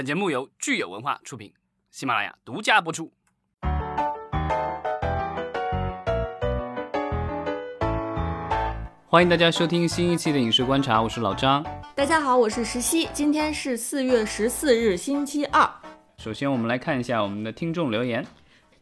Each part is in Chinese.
本节目由聚友文化出品，喜马拉雅独家播出。欢迎大家收听新一期的《影视观察》，我是老张。大家好，我是石溪。今天是四月十四日，星期二。首先，我们来看一下我们的听众留言。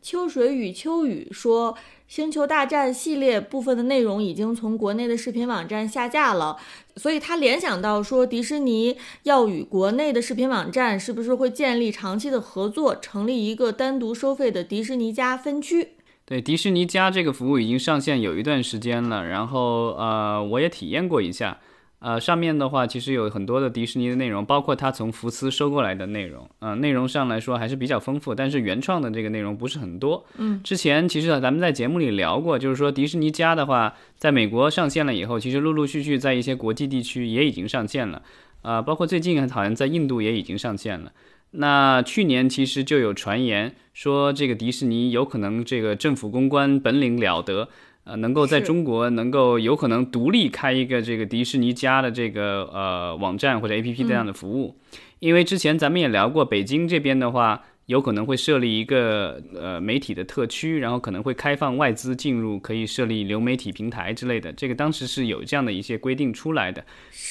秋水与秋雨说，《星球大战》系列部分的内容已经从国内的视频网站下架了，所以他联想到说，迪士尼要与国内的视频网站是不是会建立长期的合作，成立一个单独收费的迪士尼加分区？对，迪士尼加这个服务已经上线有一段时间了，然后呃，我也体验过一下，呃，上面的话其实有很多的迪士尼的内容，包括它从福斯收过来的内容，呃，内容上来说还是比较丰富，但是原创的这个内容不是很多。嗯，之前其实咱们在节目里聊过，就是说迪士尼家的话，在美国上线了以后，其实陆陆续续在一些国际地区也已经上线了，啊，包括最近好像在印度也已经上线了。那去年其实就有传言说，这个迪士尼有可能这个政府公关本领了得，呃，能够在中国能够有可能独立开一个这个迪士尼家的这个呃网站或者 APP 这样的服务，因为之前咱们也聊过，北京这边的话。有可能会设立一个呃媒体的特区，然后可能会开放外资进入，可以设立流媒体平台之类的。这个当时是有这样的一些规定出来的。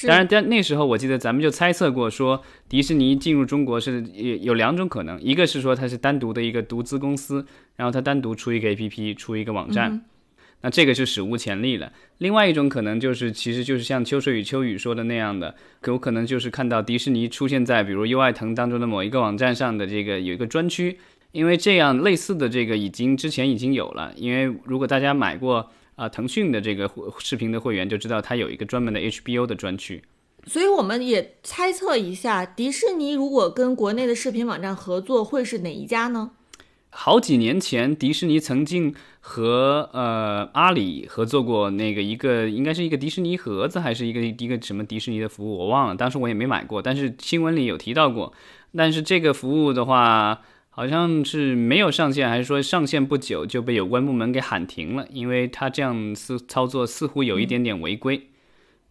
当然，但那时候我记得咱们就猜测过，说迪士尼进入中国是有有两种可能，一个是说它是单独的一个独资公司，然后它单独出一个 APP，出一个网站。那这个是史无前例了。另外一种可能就是，其实就是像秋水与秋雨说的那样的，有可能就是看到迪士尼出现在比如优爱腾当中的某一个网站上的这个有一个专区，因为这样类似的这个已经之前已经有了。因为如果大家买过啊腾讯的这个视频的会员，就知道它有一个专门的 HBO 的专区。所以我们也猜测一下，迪士尼如果跟国内的视频网站合作，会是哪一家呢？好几年前，迪士尼曾经和呃阿里合作过那个一个，应该是一个迪士尼盒子，还是一个一个什么迪士尼的服务，我忘了。当时我也没买过，但是新闻里有提到过。但是这个服务的话，好像是没有上线，还是说上线不久就被有关部门给喊停了，因为他这样似操作似乎有一点点违规。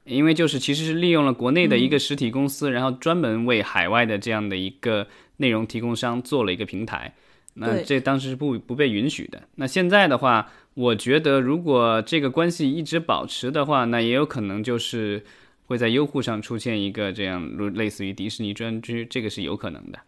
因为就是其实是利用了国内的一个实体公司，然后专门为海外的这样的一个内容提供商做了一个平台。那这当时是不不被允许的。那现在的话，我觉得如果这个关系一直保持的话，那也有可能就是会在优酷上出现一个这样类似于迪士尼专区，这个是有可能的。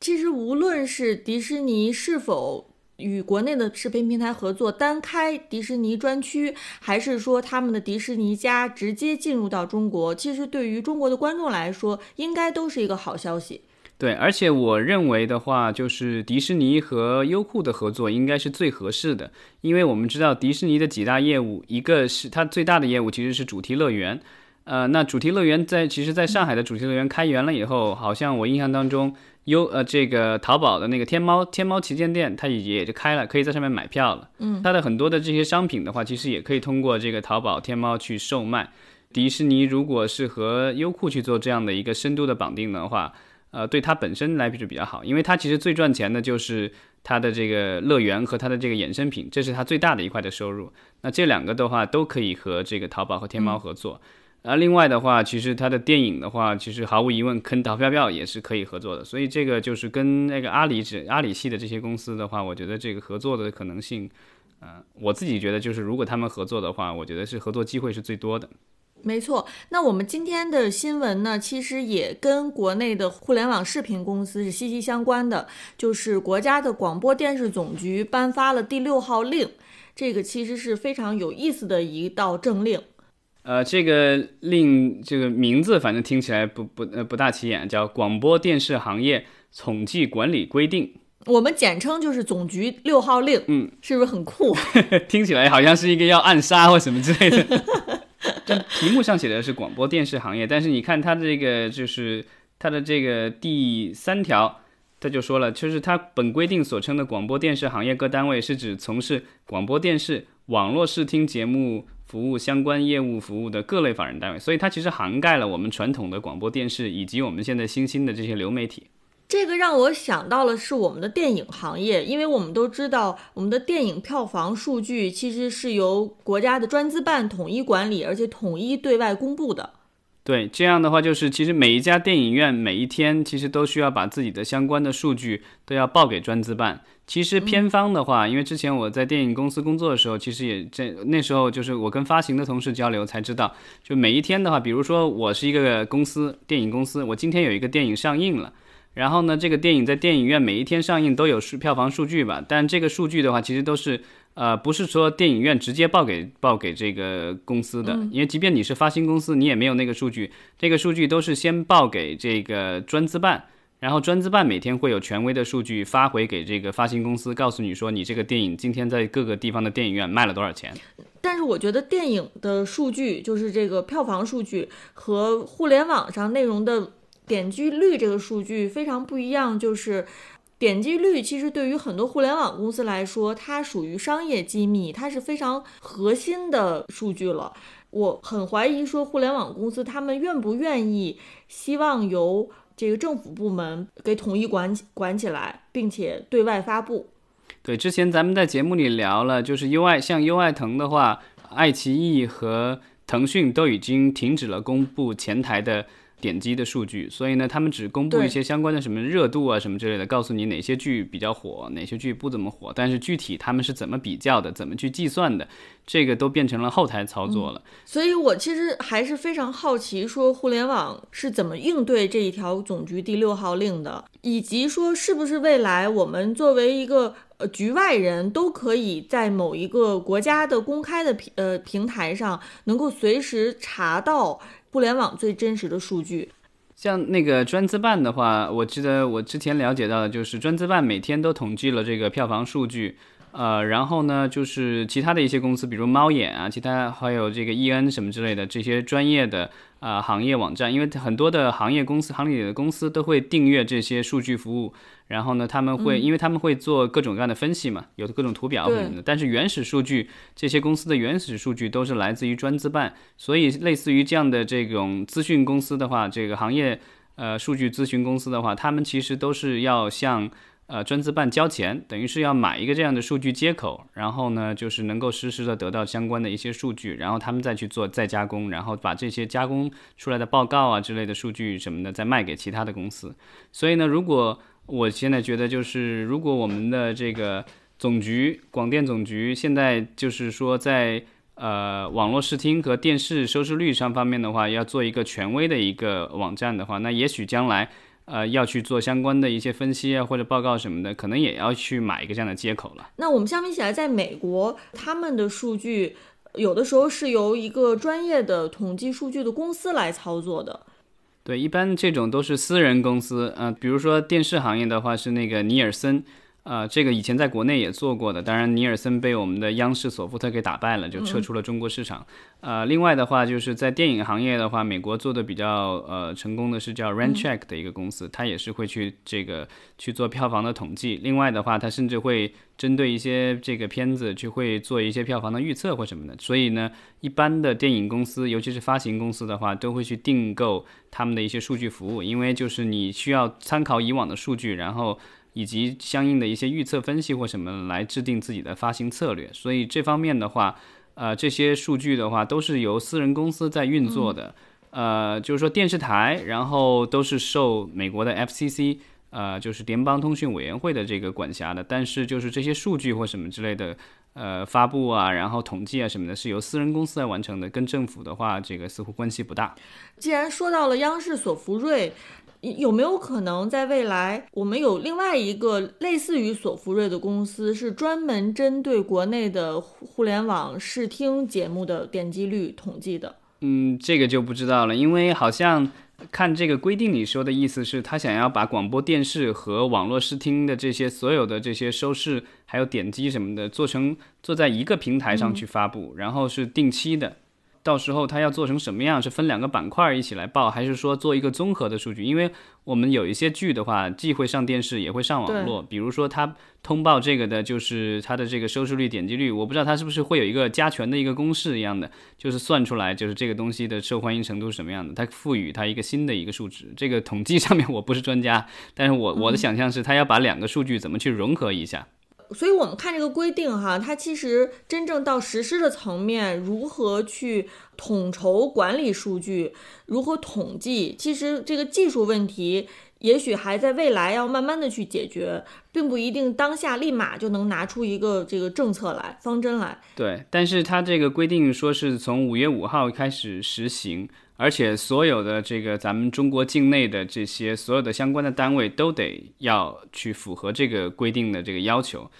其实无论是迪士尼是否与国内的视频平台合作单开迪士尼专区，还是说他们的迪士尼家直接进入到中国，其实对于中国的观众来说，应该都是一个好消息。对，而且我认为的话，就是迪士尼和优酷的合作应该是最合适的，因为我们知道迪士尼的几大业务，一个是它最大的业务其实是主题乐园，呃，那主题乐园在其实在上海的主题乐园开园了以后，好像我印象当中优呃这个淘宝的那个天猫天猫旗舰店，它也也就开了，可以在上面买票了。嗯，它的很多的这些商品的话，其实也可以通过这个淘宝天猫去售卖。迪士尼如果是和优酷去做这样的一个深度的绑定的话，呃，对它本身来比就比较好，因为它其实最赚钱的就是它的这个乐园和它的这个衍生品，这是它最大的一块的收入。那这两个的话都可以和这个淘宝和天猫合作。啊，另外的话，其实它的电影的话，其实毫无疑问跟淘票票也是可以合作的。所以这个就是跟那个阿里指阿里系的这些公司的话，我觉得这个合作的可能性，呃，我自己觉得就是如果他们合作的话，我觉得是合作机会是最多的。没错，那我们今天的新闻呢，其实也跟国内的互联网视频公司是息息相关的。就是国家的广播电视总局颁发了第六号令，这个其实是非常有意思的一道政令。呃，这个令这个名字反正听起来不不呃不大起眼，叫《广播电视行业统计管理规定》，我们简称就是总局六号令。嗯，是不是很酷？听起来好像是一个要暗杀或什么之类的。这题目上写的是广播电视行业，但是你看它的这个就是它的这个第三条，他就说了，就是它本规定所称的广播电视行业各单位是指从事广播电视、网络视听节目服务相关业务服务的各类法人单位，所以它其实涵盖了我们传统的广播电视以及我们现在新兴的这些流媒体。这个让我想到了是我们的电影行业，因为我们都知道，我们的电影票房数据其实是由国家的专资办统一管理，而且统一对外公布的。对，这样的话就是，其实每一家电影院每一天其实都需要把自己的相关的数据都要报给专资办。其实片方的话，因为之前我在电影公司工作的时候，其实也这那时候就是我跟发行的同事交流才知道，就每一天的话，比如说我是一个公司电影公司，我今天有一个电影上映了，然后呢，这个电影在电影院每一天上映都有数票房数据吧，但这个数据的话，其实都是。呃，不是说电影院直接报给报给这个公司的，因为即便你是发行公司，你也没有那个数据。这个数据都是先报给这个专资办，然后专资办每天会有权威的数据发回给这个发行公司，告诉你说你这个电影今天在各个地方的电影院卖了多少钱。但是我觉得电影的数据，就是这个票房数据和互联网上内容的点击率这个数据非常不一样，就是。点击率其实对于很多互联网公司来说，它属于商业机密，它是非常核心的数据了。我很怀疑说，互联网公司他们愿不愿意，希望由这个政府部门给统一管管起来，并且对外发布。对，之前咱们在节目里聊了，就是优爱像优爱腾的话，爱奇艺和腾讯都已经停止了公布前台的。点击的数据，所以呢，他们只公布一些相关的什么热度啊什么之类的，告诉你哪些剧比较火，哪些剧不怎么火。但是具体他们是怎么比较的，怎么去计算的，这个都变成了后台操作了。所以我其实还是非常好奇，说互联网是怎么应对这一条总局第六号令的，以及说是不是未来我们作为一个呃局外人都可以在某一个国家的公开的平呃平台上，能够随时查到。互联网最真实的数据，像那个专资办的话，我记得我之前了解到的就是专资办每天都统计了这个票房数据。呃，然后呢，就是其他的一些公司，比如猫眼啊，其他还有这个 E N 什么之类的这些专业的啊行业网站，因为很多的行业公司、行里的公司都会订阅这些数据服务。然后呢，他们会，因为他们会做各种各样的分析嘛，有的各种图表什么的。但是原始数据，这些公司的原始数据都是来自于专资办，所以类似于这样的这种资讯公司的话，这个行业呃数据咨询公司的话，他们其实都是要向。呃，专资办交钱，等于是要买一个这样的数据接口，然后呢，就是能够实时的得到相关的一些数据，然后他们再去做再加工，然后把这些加工出来的报告啊之类的数据什么的再卖给其他的公司。所以呢，如果我现在觉得就是，如果我们的这个总局广电总局现在就是说在呃网络视听和电视收视率上方面的话，要做一个权威的一个网站的话，那也许将来。呃，要去做相关的一些分析啊，或者报告什么的，可能也要去买一个这样的接口了。那我们相比起来，在美国，他们的数据有的时候是由一个专业的统计数据的公司来操作的。对，一般这种都是私人公司。呃，比如说电视行业的话，是那个尼尔森。呃，这个以前在国内也做过的，当然尼尔森被我们的央视索福特给打败了，就撤出了中国市场。呃，另外的话，就是在电影行业的话，美国做的比较呃成功的是叫 Raincheck 的一个公司，它也是会去这个去做票房的统计。另外的话，它甚至会针对一些这个片子去会做一些票房的预测或什么的。所以呢，一般的电影公司，尤其是发行公司的话，都会去订购他们的一些数据服务，因为就是你需要参考以往的数据，然后。以及相应的一些预测分析或什么来制定自己的发行策略，所以这方面的话，呃，这些数据的话都是由私人公司在运作的，呃，就是说电视台，然后都是受美国的 FCC，呃，就是联邦通讯委员会的这个管辖的，但是就是这些数据或什么之类的，呃，发布啊，然后统计啊什么的，是由私人公司来完成的，跟政府的话，这个似乎关系不大。既然说到了央视索福瑞。有没有可能在未来，我们有另外一个类似于索福瑞的公司，是专门针对国内的互联网视听节目的点击率统计的？嗯，这个就不知道了，因为好像看这个规定里说的意思是，他想要把广播电视和网络视听的这些所有的这些收视还有点击什么的，做成做在一个平台上去发布，然后是定期的。到时候它要做成什么样？是分两个板块一起来报，还是说做一个综合的数据？因为我们有一些剧的话，既会上电视，也会上网络。比如说它通报这个的，就是它的这个收视率、点击率，我不知道它是不是会有一个加权的一个公式一样的，就是算出来，就是这个东西的受欢迎程度是什么样的。它赋予它一个新的一个数值。这个统计上面我不是专家，但是我我的想象是，它要把两个数据怎么去融合一下。所以我们看这个规定哈，它其实真正到实施的层面，如何去统筹管理数据，如何统计，其实这个技术问题。也许还在未来要慢慢的去解决，并不一定当下立马就能拿出一个这个政策来方针来。对，但是它这个规定说是从五月五号开始实行，而且所有的这个咱们中国境内的这些所有的相关的单位都得要去符合这个规定的这个要求。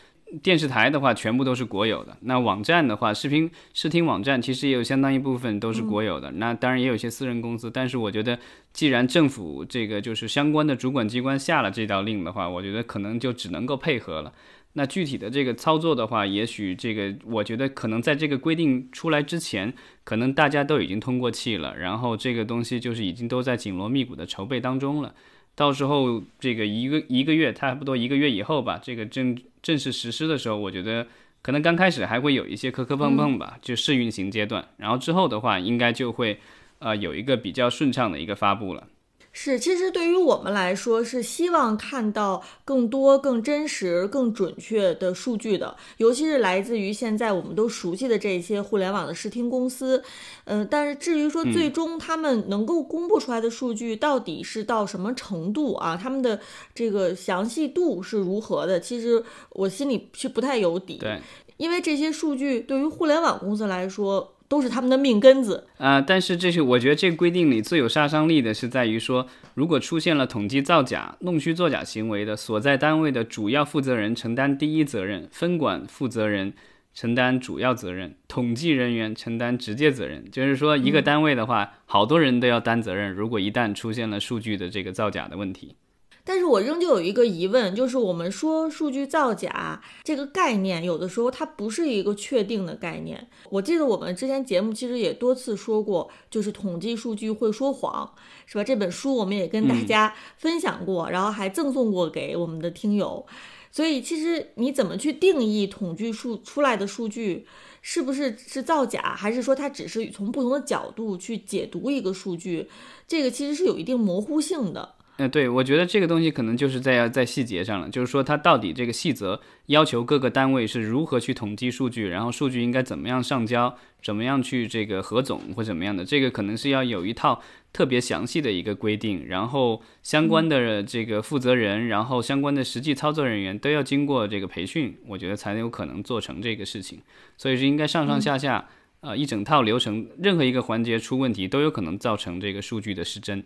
电视台的话，全部都是国有的。那网站的话，视频视听网站其实也有相当一部分都是国有的。那当然也有一些私人公司。但是我觉得，既然政府这个就是相关的主管机关下了这道令的话，我觉得可能就只能够配合了。那具体的这个操作的话，也许这个我觉得可能在这个规定出来之前，可能大家都已经通过气了，然后这个东西就是已经都在紧锣密鼓的筹备当中了。到时候这个一个一个月，差不多一个月以后吧，这个正。正式实施的时候，我觉得可能刚开始还会有一些磕磕碰碰吧，就试运行阶段。然后之后的话，应该就会呃有一个比较顺畅的一个发布了。是，其实对于我们来说，是希望看到更多、更真实、更准确的数据的，尤其是来自于现在我们都熟悉的这些互联网的视听公司。嗯，但是至于说最终他们能够公布出来的数据到底是到什么程度啊，他们的这个详细度是如何的，其实我心里是不太有底。对，因为这些数据对于互联网公司来说。都是他们的命根子啊！但是这是我觉得这个规定里最有杀伤力的是在于说，如果出现了统计造假、弄虚作假行为的，所在单位的主要负责人承担第一责任，分管负责人承担主要责任，统计人员承担直接责任。就是说，一个单位的话，好多人都要担责任。如果一旦出现了数据的这个造假的问题。但是我仍旧有一个疑问，就是我们说数据造假这个概念，有的时候它不是一个确定的概念。我记得我们之前节目其实也多次说过，就是统计数据会说谎，是吧？这本书我们也跟大家分享过，然后还赠送过给我们的听友。所以其实你怎么去定义统计数出来的数据是不是是造假，还是说它只是从不同的角度去解读一个数据，这个其实是有一定模糊性的。嗯，对，我觉得这个东西可能就是在在细节上了，就是说它到底这个细则要求各个单位是如何去统计数据，然后数据应该怎么样上交，怎么样去这个核总或怎么样的，这个可能是要有一套特别详细的一个规定，然后相关的这个负责人，然后相关的实际操作人员都要经过这个培训，我觉得才有可能做成这个事情，所以是应该上上下下呃一整套流程，任何一个环节出问题都有可能造成这个数据的失真。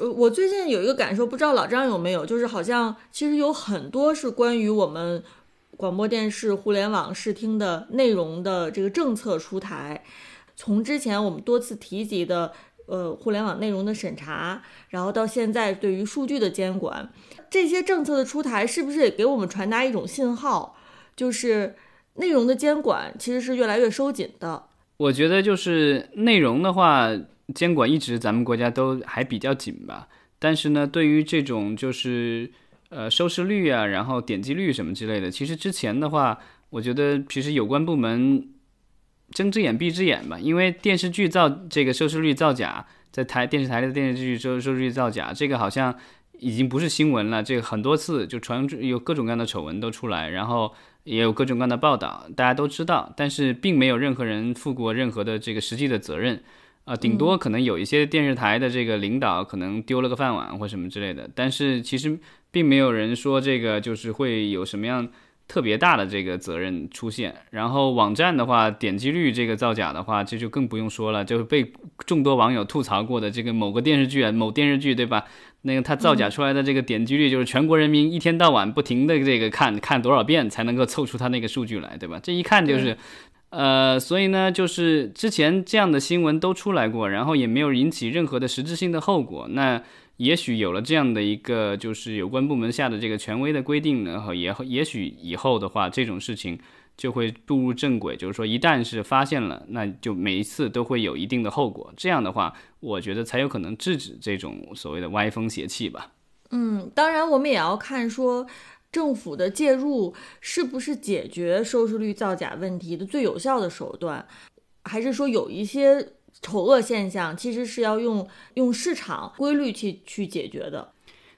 呃，我最近有一个感受，不知道老张有没有，就是好像其实有很多是关于我们广播电视、互联网视听的内容的这个政策出台，从之前我们多次提及的呃互联网内容的审查，然后到现在对于数据的监管，这些政策的出台，是不是也给我们传达一种信号，就是内容的监管其实是越来越收紧的？我觉得就是内容的话。监管一直咱们国家都还比较紧吧，但是呢，对于这种就是呃收视率啊，然后点击率什么之类的，其实之前的话，我觉得其实有关部门睁只眼闭只眼吧，因为电视剧造这个收视率造假，在台电视台的电视剧收收视率造假，这个好像已经不是新闻了，这个很多次就传有各种各样的丑闻都出来，然后也有各种各样的报道，大家都知道，但是并没有任何人负过任何的这个实际的责任。啊，顶多可能有一些电视台的这个领导可能丢了个饭碗或什么之类的，但是其实并没有人说这个就是会有什么样特别大的这个责任出现。然后网站的话，点击率这个造假的话，这就更不用说了，就是被众多网友吐槽过的这个某个电视剧啊，某电视剧对吧？那个他造假出来的这个点击率，就是全国人民一天到晚不停的这个看看多少遍才能够凑出他那个数据来，对吧？这一看就是。呃，所以呢，就是之前这样的新闻都出来过，然后也没有引起任何的实质性的后果。那也许有了这样的一个，就是有关部门下的这个权威的规定，然后也也许以后的话，这种事情就会步入正轨。就是说，一旦是发现了，那就每一次都会有一定的后果。这样的话，我觉得才有可能制止这种所谓的歪风邪气吧。嗯，当然我们也要看说。政府的介入是不是解决收视率造假问题的最有效的手段？还是说有一些丑恶现象其实是要用用市场规律去去解决的？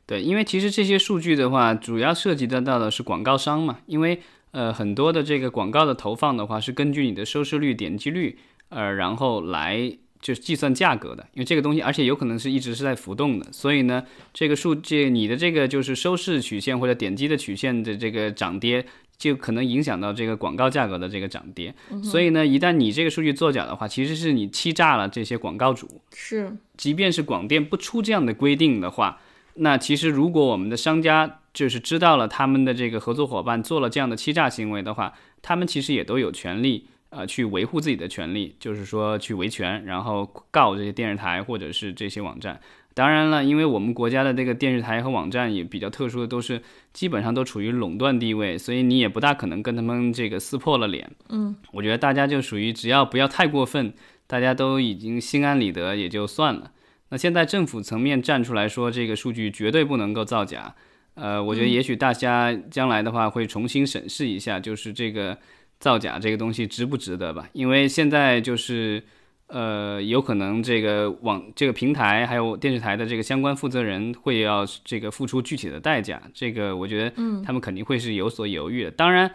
对，因为其实这些数据的话，主要涉及得到的是广告商嘛。因为呃，很多的这个广告的投放的话，是根据你的收视率、点击率，呃，然后来就是计算价格的。因为这个东西，而且有可能是一直是在浮动的，所以呢，这个数据你的这个就是收视曲线或者点击的曲线的这个涨跌。就可能影响到这个广告价格的这个涨跌，所以呢，一旦你这个数据作假的话，其实是你欺诈了这些广告主。是，即便是广电不出这样的规定的话，那其实如果我们的商家就是知道了他们的这个合作伙伴做了这样的欺诈行为的话，他们其实也都有权利呃去维护自己的权利，就是说去维权，然后告这些电视台或者是这些网站。当然了，因为我们国家的这个电视台和网站也比较特殊的，都是基本上都处于垄断地位，所以你也不大可能跟他们这个撕破了脸。嗯，我觉得大家就属于只要不要太过分，大家都已经心安理得也就算了。那现在政府层面站出来说这个数据绝对不能够造假，呃，我觉得也许大家将来的话会重新审视一下，就是这个造假这个东西值不值得吧？因为现在就是。呃，有可能这个网这个平台还有电视台的这个相关负责人会要这个付出具体的代价，这个我觉得，嗯，他们肯定会是有所犹豫的。当然，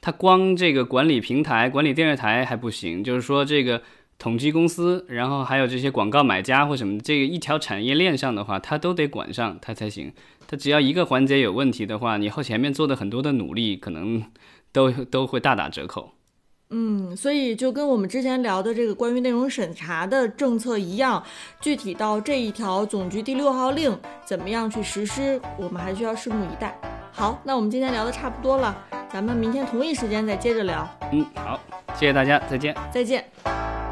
他光这个管理平台、管理电视台还不行，就是说这个统计公司，然后还有这些广告买家或什么，这个一条产业链上的话，他都得管上，他才行。他只要一个环节有问题的话，你后前面做的很多的努力，可能都都会大打折扣。嗯，所以就跟我们之前聊的这个关于内容审查的政策一样，具体到这一条总局第六号令怎么样去实施，我们还需要拭目以待。好，那我们今天聊的差不多了，咱们明天同一时间再接着聊。嗯，好，谢谢大家，再见，再见。